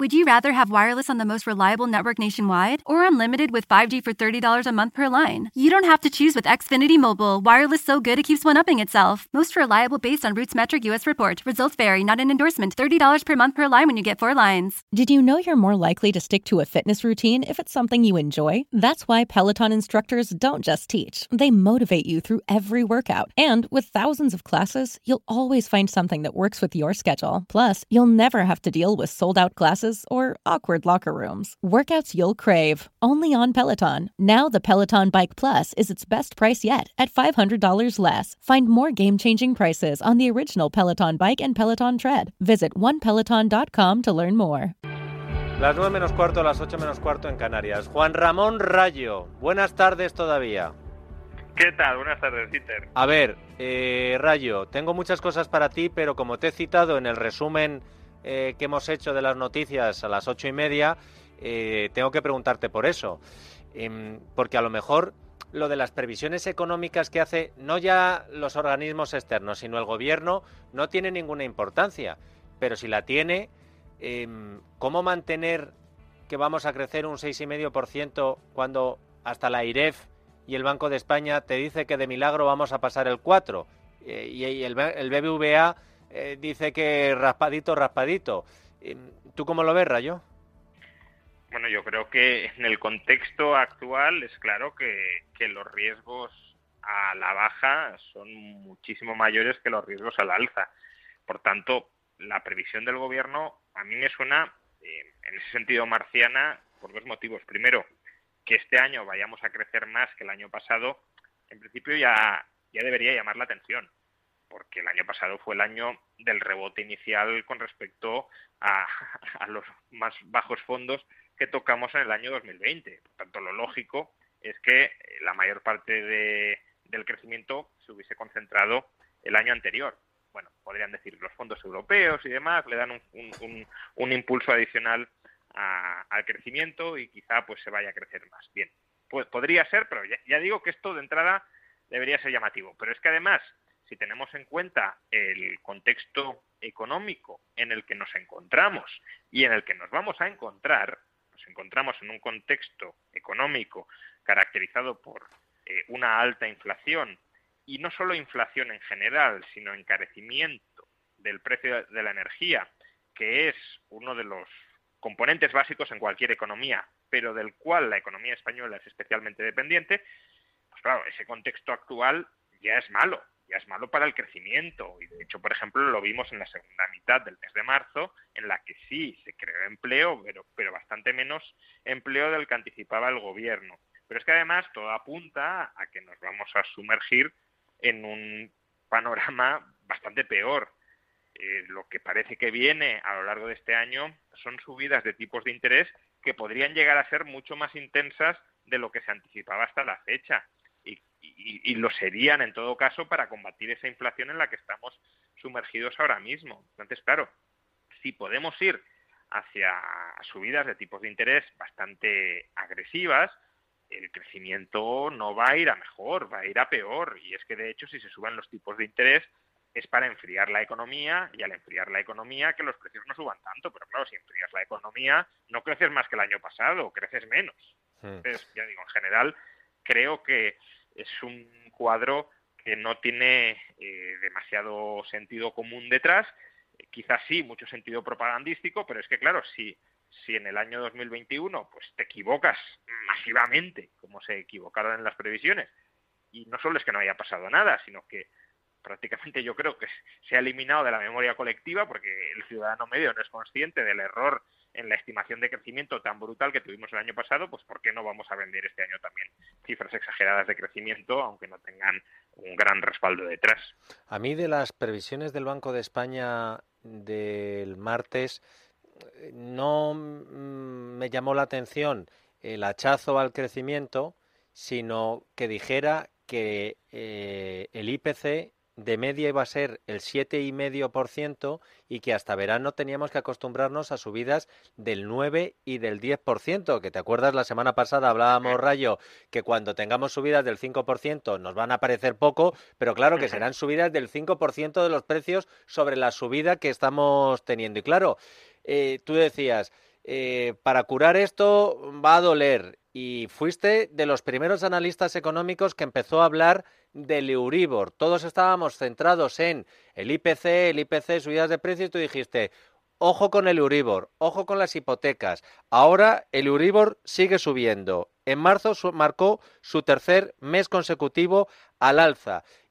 Would you rather have wireless on the most reliable network nationwide or unlimited with 5G for $30 a month per line? You don't have to choose with Xfinity Mobile. Wireless so good it keeps one upping itself. Most reliable based on Roots Metric US report. Results vary, not an endorsement. $30 per month per line when you get four lines. Did you know you're more likely to stick to a fitness routine if it's something you enjoy? That's why Peloton instructors don't just teach, they motivate you through every workout. And with thousands of classes, you'll always find something that works with your schedule. Plus, you'll never have to deal with sold out classes or awkward locker rooms. Workouts you'll crave, only on Peloton. Now the Peloton Bike Plus is its best price yet at $500 less. Find more game changing prices on the original Peloton Bike and Peloton Tread. Visit onepeloton.com to learn more. Las 9 menos cuarto, las 8 menos cuarto en Canarias. Juan Ramón Rayo, buenas tardes todavía. ¿Qué tal? Buenas tardes, Peter. A ver, eh, Rayo, tengo muchas cosas para ti, pero como te he citado en el resumen eh, que hemos hecho de las noticias a las ocho y media, eh, tengo que preguntarte por eso. Em, porque a lo mejor lo de las previsiones económicas que hace no ya los organismos externos, sino el gobierno, no tiene ninguna importancia. Pero si la tiene, em, ¿cómo mantener que vamos a crecer un 6,5% cuando hasta la IREF y el Banco de España te dice que de milagro vamos a pasar el 4%? Eh, y el, el BBVA eh, dice que raspadito, raspadito. Em, ¿Tú cómo lo ves, Rayo? Bueno, yo creo que en el contexto actual es claro que, los riesgos a la baja son muchísimo mayores que los riesgos al alza. Por tanto, la previsión del gobierno a mí me suena, eh, en ese sentido, marciana por dos motivos. Primero, que este año vayamos a crecer más que el año pasado, en principio ya, ya debería llamar la atención porque el año pasado fue el año del rebote inicial con respecto a, los más bajos fondos que tocamos en el año 2020. Por tanto, lo lógico es que la mayor parte del crecimiento se hubiese concentrado el año anterior. Bueno, podrían decir los fondos europeos y demás le dan un, impulso adicional al crecimiento y quizá pues se vaya a crecer más. Bien, pues podría ser, pero ya digo que esto de entrada debería ser llamativo. Pero es que además si tenemos en cuenta el contexto económico en el que nos encontramos y en el que nos vamos a encontrar, nos encontramos en un contexto económico caracterizado por eh, una alta inflación y no solo inflación en general, sino encarecimiento del precio de la energía, que es uno de los componentes básicos en cualquier economía, pero del cual la economía española es especialmente dependiente, pues claro, ese contexto actual ya es malo, ya es malo para el crecimiento. Y de hecho, por ejemplo, lo vimos en la segunda mitad del mes de marzo, en la que sí se creó empleo, pero, pero bastante menos empleo del que anticipaba el gobierno. Pero es que además todo apunta a que nos vamos a sumergir en un panorama bastante peor. Eh, lo que parece que viene a lo largo de este año son subidas de tipos de interés que podrían llegar a ser mucho más intensas de lo que se anticipaba hasta la fecha y, lo serían en todo caso para combatir esa inflación en la que estamos sumergidos ahora mismo. Entonces, claro, si podemos ir hacia subidas de tipos de interés bastante agresivas, el crecimiento no va a ir a mejor, va a ir a peor. Y es que, de hecho, si se suben los tipos de interés, es para enfriar la economía y al enfriar la economía que los precios no suban tanto. Pero claro, si enfrías la economía, no creces más que el año pasado, creces menos. Hmm. Entonces, ya digo, en general, creo que es un cuadro que no tiene eh, demasiado sentido común detrás, quizás sí mucho sentido propagandístico, pero es que claro, si, si en el año 2021 pues te equivocas masivamente, como se equivocaron en las previsiones, y no solo es que no haya pasado nada, sino que prácticamente yo creo que se ha eliminado de la memoria colectiva porque el ciudadano medio no es consciente del error en la estimación de crecimiento tan brutal que tuvimos el año pasado, pues ¿por qué no vamos a vender este año también cifras exageradas de crecimiento, aunque no tengan un gran respaldo detrás? A mí de las previsiones del Banco de España del martes no mm, me llamó la atención el hachazo al crecimiento, sino que dijera que eh, el IPC de media iba a ser el 7,5% y que hasta verano teníamos que acostumbrarnos a subidas del 9 y del 10%, que te acuerdas la semana pasada hablábamos, Rayo, que cuando tengamos subidas del 5% nos van a parecer poco, pero claro que serán subidas del 5% de los precios sobre la subida que estamos teniendo. Y claro, eh, tú decías, eh, para curar esto va a doler y fuiste de los primeros analistas económicos que empezó a hablar del Euribor. Todos estábamos centrados en el IPC, el IPC, subidas de precios, y tú dijiste, ojo con el Euribor, ojo con las hipotecas. Ahora el Euribor sigue subiendo. En marzo marcó su tercer mes consecutivo al alza.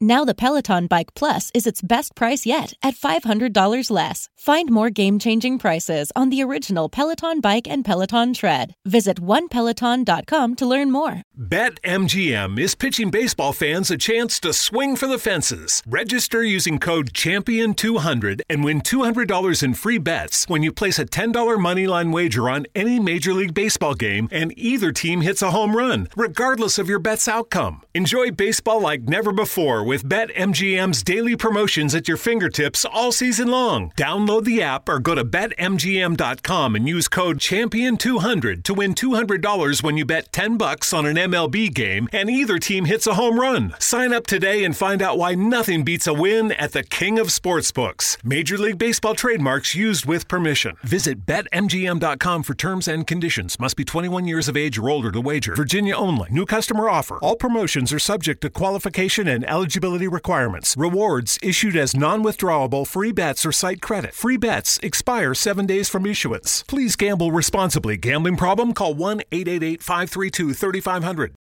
Now the Peloton Bike Plus is its best price yet at $500 less. Find more game-changing prices on the original Peloton Bike and Peloton Tread. Visit onepeloton.com to learn more. BetMGM is pitching baseball fans a chance to swing for the fences. Register using code CHAMPION200 and win $200 in free bets when you place a $10 moneyline wager on any Major League Baseball game and either team hits a home run, regardless of your bet's outcome. Enjoy baseball like never before with BetMGM's daily promotions at your fingertips all season long. Download the app or go to betmgm.com and use code CHAMPION200 to win $200 when you bet 10 bucks on an MLB game and either team hits a home run. Sign up today and find out why nothing beats a win at the King of Sportsbooks. Major League Baseball trademarks used with permission. Visit betmgm.com for terms and conditions. Must be 21 years of age or older to wager. Virginia only. New customer offer. All promotions are subject to qualification and eligibility requirements. Rewards issued as non withdrawable free bets or site credit. Free bets expire seven days from issuance. Please gamble responsibly. Gambling problem? Call 1 888 532 3500.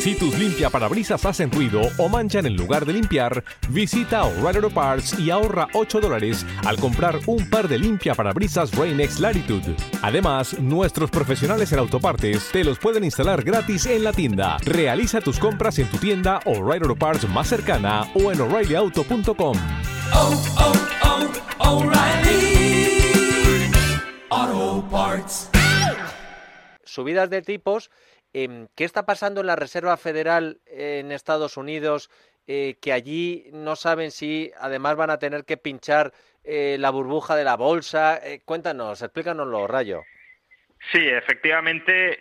Si tus limpiaparabrisas hacen ruido o manchan en lugar de limpiar, visita O'Reilly Auto Parts y ahorra 8 dólares al comprar un par de limpiaparabrisas Rain-X Latitude. Además, nuestros profesionales en autopartes te los pueden instalar gratis en la tienda. Realiza tus compras en tu tienda O'Reilly Auto Parts más cercana o en o'ReillyAuto.com. subidas de tipos. Em, ¿Qué está pasando en la Reserva Federal en Estados Unidos? Eh, que allí no saben si además van a tener que pinchar eh, la burbuja de la bolsa. Eh, cuéntanos, explícanoslo, Rayo. Sí, efectivamente,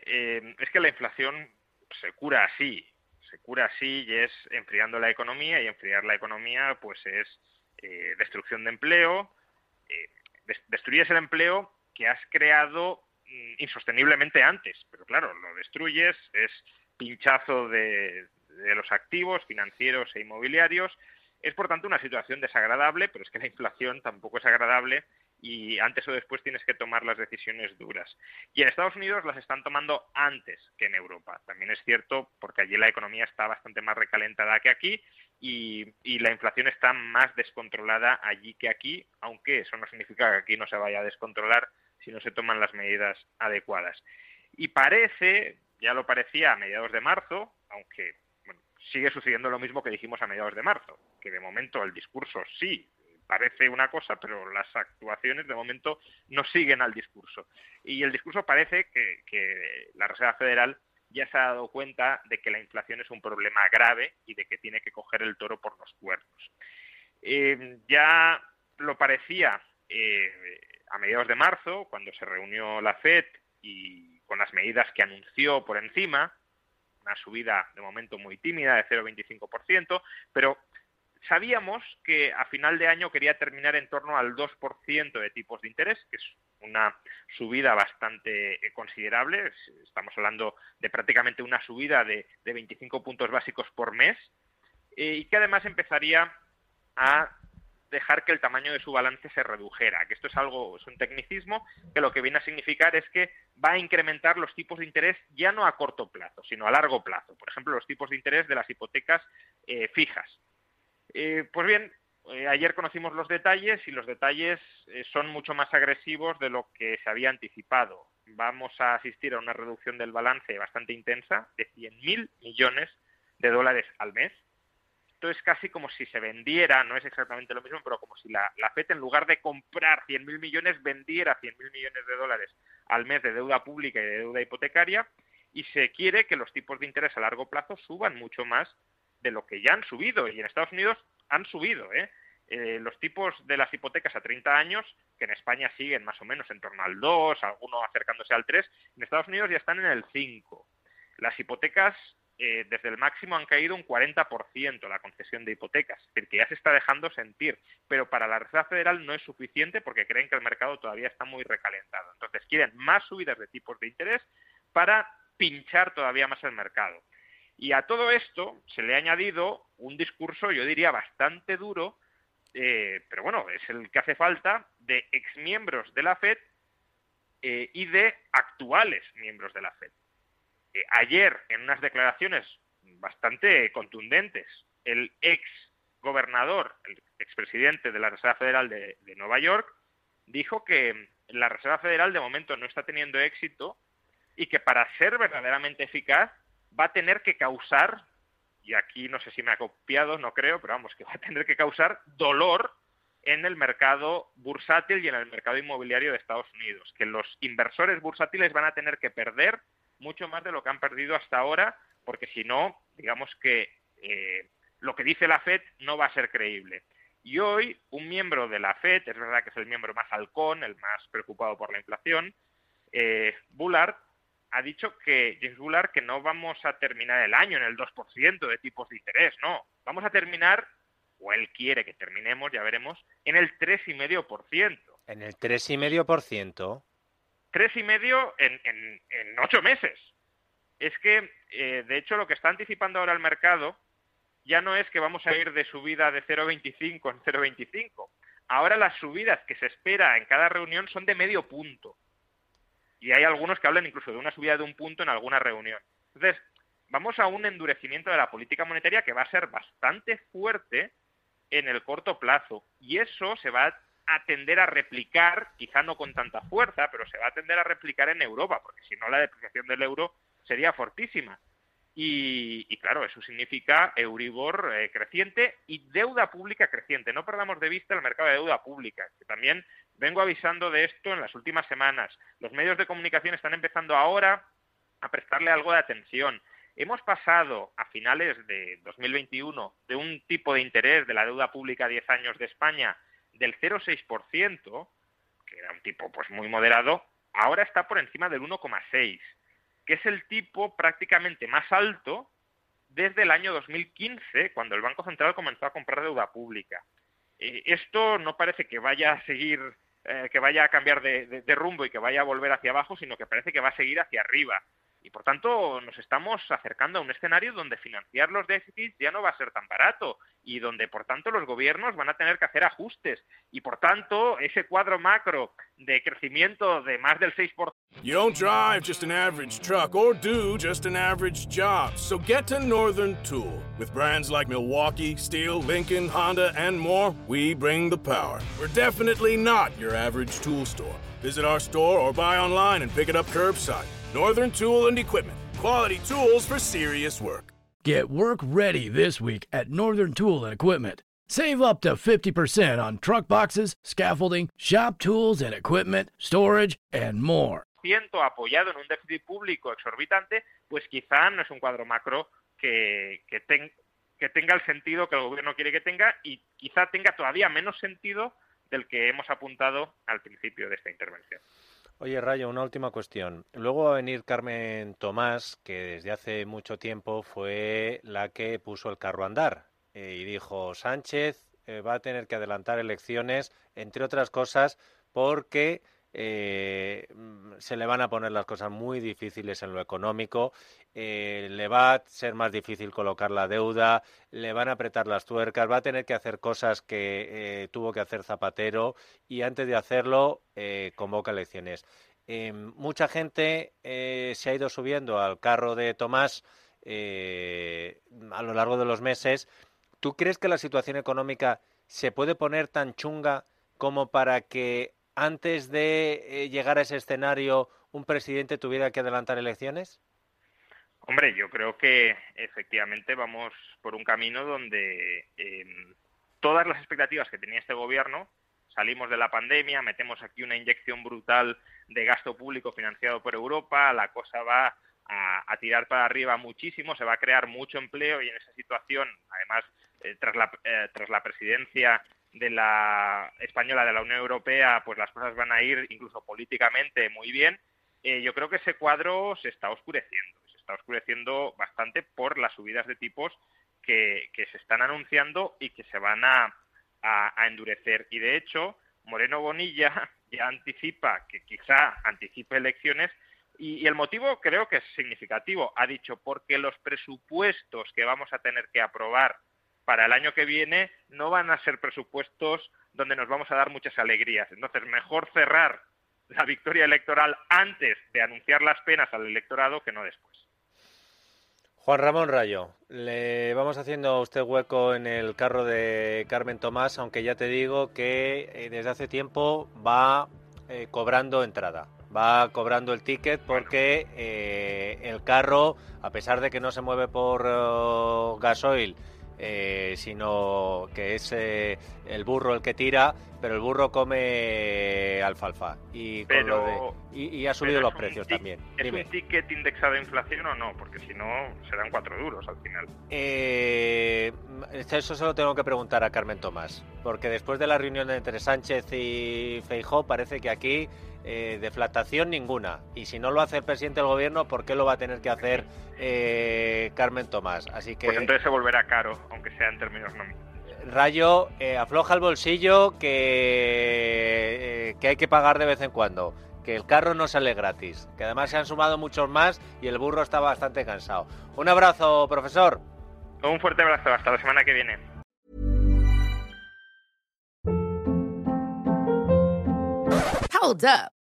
es que la inflación se cura así, se cura así y es enfriando la economía y enfriar la economía pues es destrucción de empleo. destruyes el empleo que has creado insosteniblemente antes, pero claro, lo destruyes, es pinchazo de, los activos financieros e inmobiliarios, es por tanto una situación desagradable, pero es que la inflación tampoco es agradable y antes o después tienes que tomar las decisiones duras. Y en Estados Unidos las están tomando antes que en Europa. También es cierto porque allí la economía está bastante más recalentada que aquí y, y, la inflación está más descontrolada allí que aquí, aunque eso no significa que aquí no se vaya a descontrolar si no se toman las medidas adecuadas. Y parece, ya lo parecía a mediados de marzo, aunque sigue sucediendo lo mismo que dijimos a mediados de marzo, que de momento el discurso sí parece una cosa, pero las actuaciones de momento no siguen al discurso. Y el discurso parece que, que la Reserva Federal ya se ha dado cuenta de que la inflación es un problema grave y de que tiene que coger el toro por los cuernos. Eh, ya lo parecía eh, a mediados de marzo, cuando se reunió la FED y con las medidas que anunció por encima, una subida de momento muy tímida de 0,25%, pero sabíamos que a final de año quería terminar en torno al 2% de tipos de interés, que es una subida bastante eh, considerable. Estamos hablando de prácticamente una subida de, 25 puntos básicos por mes eh, y que además empezaría a dejar que el tamaño de su balance se redujera, que esto es algo, es un tecnicismo que lo que viene a significar es que va a incrementar los tipos de interés ya no a corto plazo, sino a largo plazo. Por ejemplo, los tipos de interés de las hipotecas eh, fijas. pues bien, eh, ayer conocimos los detalles y los detalles eh, son mucho más agresivos de lo que se había anticipado. Vamos a asistir a una reducción del balance bastante intensa de 100.000 millones de dólares al mes. Esto es casi como si se vendiera, no es exactamente lo mismo, pero como si la, la FED en lugar de comprar 100.000 millones vendiera 100.000 millones de dólares al mes de deuda pública y de deuda hipotecaria y se quiere que los tipos de interés a largo plazo suban mucho más de lo que ya han subido. Y en Estados Unidos han subido. ¿eh? ¿eh? los tipos de las hipotecas a 30 años, que en España siguen más o menos en torno al 2, algunos acercándose al 3, en Estados Unidos ya están en el 5. Las hipotecas eh, desde el máximo han caído un 40% la concesión de hipotecas, es decir, que ya se está dejando sentir, pero para la Reserva Federal no es suficiente porque creen que el mercado todavía está muy recalentado. Entonces quieren más subidas de tipos de interés para pinchar todavía más el mercado. Y a todo esto se le ha añadido un discurso, yo diría, bastante duro, eh, pero bueno, es el que hace falta, de exmiembros de la FED eh, y de actuales miembros de la FED. Eh, ayer, en unas declaraciones bastante contundentes, el ex gobernador, el expresidente de la Reserva Federal de Nueva York, dijo que la Reserva Federal de momento no está teniendo éxito y que para ser verdaderamente eficaz va a tener que causar, y aquí no sé si me ha copiado, no creo, pero vamos, que va a tener que causar dolor en el mercado bursátil y en el mercado inmobiliario de Estados Unidos, que los inversores bursátiles van a tener que perder mucho más de lo que han perdido hasta ahora, porque si no, digamos que eh, lo que dice la Fed no va a ser creíble. Y hoy un miembro de la Fed, es verdad que es el miembro más halcón, el más preocupado por la inflación, eh, Bullard, ha dicho que James Bullard que no vamos a terminar el año en el 2% de tipos de interés, no, vamos a terminar, o él quiere que terminemos, ya veremos, en el 3,5%. ¿En el 3,5%? 3,5% en, en, en ocho meses. Es que, eh, de hecho, lo que está anticipando ahora el mercado ya no es que vamos a ir de subida de 0,25 en 0,25. Ahora las subidas que se espera en cada reunión son de medio punto y hay algunos que hablan incluso de una subida de un punto en alguna reunión. Entonces, vamos a un endurecimiento de la política monetaria que va a ser bastante fuerte en el corto plazo y eso se va a tender a replicar, quizá no con tanta fuerza, pero se va a tender a replicar en Europa, porque si no la depreciación del euro sería fortísima. Y, claro, eso significa Euribor eh, creciente y deuda pública creciente. No perdamos de vista el mercado de deuda pública, que también vengo avisando de esto en las últimas semanas. Los medios de comunicación están empezando ahora a prestarle algo de atención. Hemos pasado a finales de 2021 de un tipo de interés de la deuda pública a 10 años de España del 0,6%, que era un tipo pues muy moderado, ahora está por encima del 1,6% que es el tipo prácticamente más alto desde el año 2015, cuando el Banco Central comenzó a comprar deuda pública. Eh, esto no parece que vaya a seguir, eh, que vaya a cambiar de, rumbo y que vaya a volver hacia abajo, sino que parece que va a seguir hacia arriba. Y por tanto nos estamos acercando a un escenario donde financiar los déficits ya no va a ser tan barato y donde por tanto los gobiernos van a tener que hacer ajustes y por tanto ese cuadro macro de crecimiento de más del 6%. You don't drive just an average truck or do just an average job. So get to Northern Tool. With brands like Milwaukee, Steel, Lincoln, Honda and more, we bring the power. We're definitely not your average tool store. Visit our store or buy online and pick it up curbside. Northern Tool and Equipment. Quality tools for serious work. Get work ready this week at Northern Tool and Equipment. Save up to 50% on truck boxes, scaffolding, shop tools and equipment, storage, and more. 2% apoyado en un déficit público exorbitante, pues quizá no es un cuadro macro que, que, que tenga el sentido que el gobierno quiere que tenga y quizá tenga todavía menos sentido del que hemos apuntado al principio de esta intervención. Oye, Rayo, una última cuestión. Luego va a venir Carmen Tomás, que desde hace mucho tiempo fue la que puso el carro a andar eh, y dijo Sánchez eh, va a tener que adelantar elecciones, entre otras cosas, porque eh, mm, se le van a poner las cosas muy difíciles en lo económico, le va a ser más difícil colocar la deuda, le van a apretar las tuercas, va a tener que hacer cosas que tuvo que hacer Zapatero y antes de hacerlo convoca elecciones. mucha gente se ha ido subiendo al carro de Tomás a lo largo de los meses ¿Tú crees que la situación económica se puede poner tan chunga como para que antes de eh, llegar a ese escenario un presidente tuviera que adelantar elecciones? Hombre, yo creo que efectivamente vamos por un camino donde em, todas las expectativas que tenía este gobierno, salimos de la pandemia, metemos aquí una inyección brutal de gasto público financiado por Europa, la cosa va a, tirar para arriba muchísimo, se va a crear mucho empleo y en esa situación, además, eh, tras, la, eh, tras la presidencia de la española de la Unión Europea, pues las cosas van a ir incluso políticamente muy bien. Eh, yo creo que ese cuadro se está oscureciendo, se está oscureciendo bastante por las subidas de tipos que, se están anunciando y que se van a, a endurecer. Y de hecho, Moreno Bonilla ya anticipa que quizá anticipe elecciones y, el motivo creo que es significativo. Ha dicho, porque los presupuestos que vamos a tener que aprobar para el año que viene no van a ser presupuestos donde nos vamos a dar muchas alegrías. Entonces, mejor cerrar la victoria electoral antes de anunciar las penas al electorado que no después. Juan Ramón Rayo, le vamos haciendo usted hueco en el carro de Carmen Tomás, aunque ya te digo que eh, desde hace tiempo va eh, cobrando entrada va cobrando el ticket porque eh, el carro, a pesar de que no se mueve por oh, gasoil, eh, sino que es eh, el burro el que tira, pero el burro come alfalfa y, y, ha subido los precios también. ¿Es un ticket indexado a inflación o no? Porque si no, serán cuatro duros al final. eso se lo tengo que preguntar a Carmen Tomás, porque después de la reunión entre Sánchez y Feijó parece que aquí eh, deflatación ninguna. Y si no lo hace el presidente del gobierno, ¿por qué lo va a tener que hacer eh, Carmen Tomás? Así que. Pues entonces se volverá caro, aunque sea en términos nominales. Rayo, eh, afloja el bolsillo que, que hay que pagar de vez en cuando. Que el carro no sale gratis. Que además se han sumado muchos más y el burro está bastante cansado. Un abrazo, profesor. Un fuerte abrazo. Hasta la semana que viene. Hold up.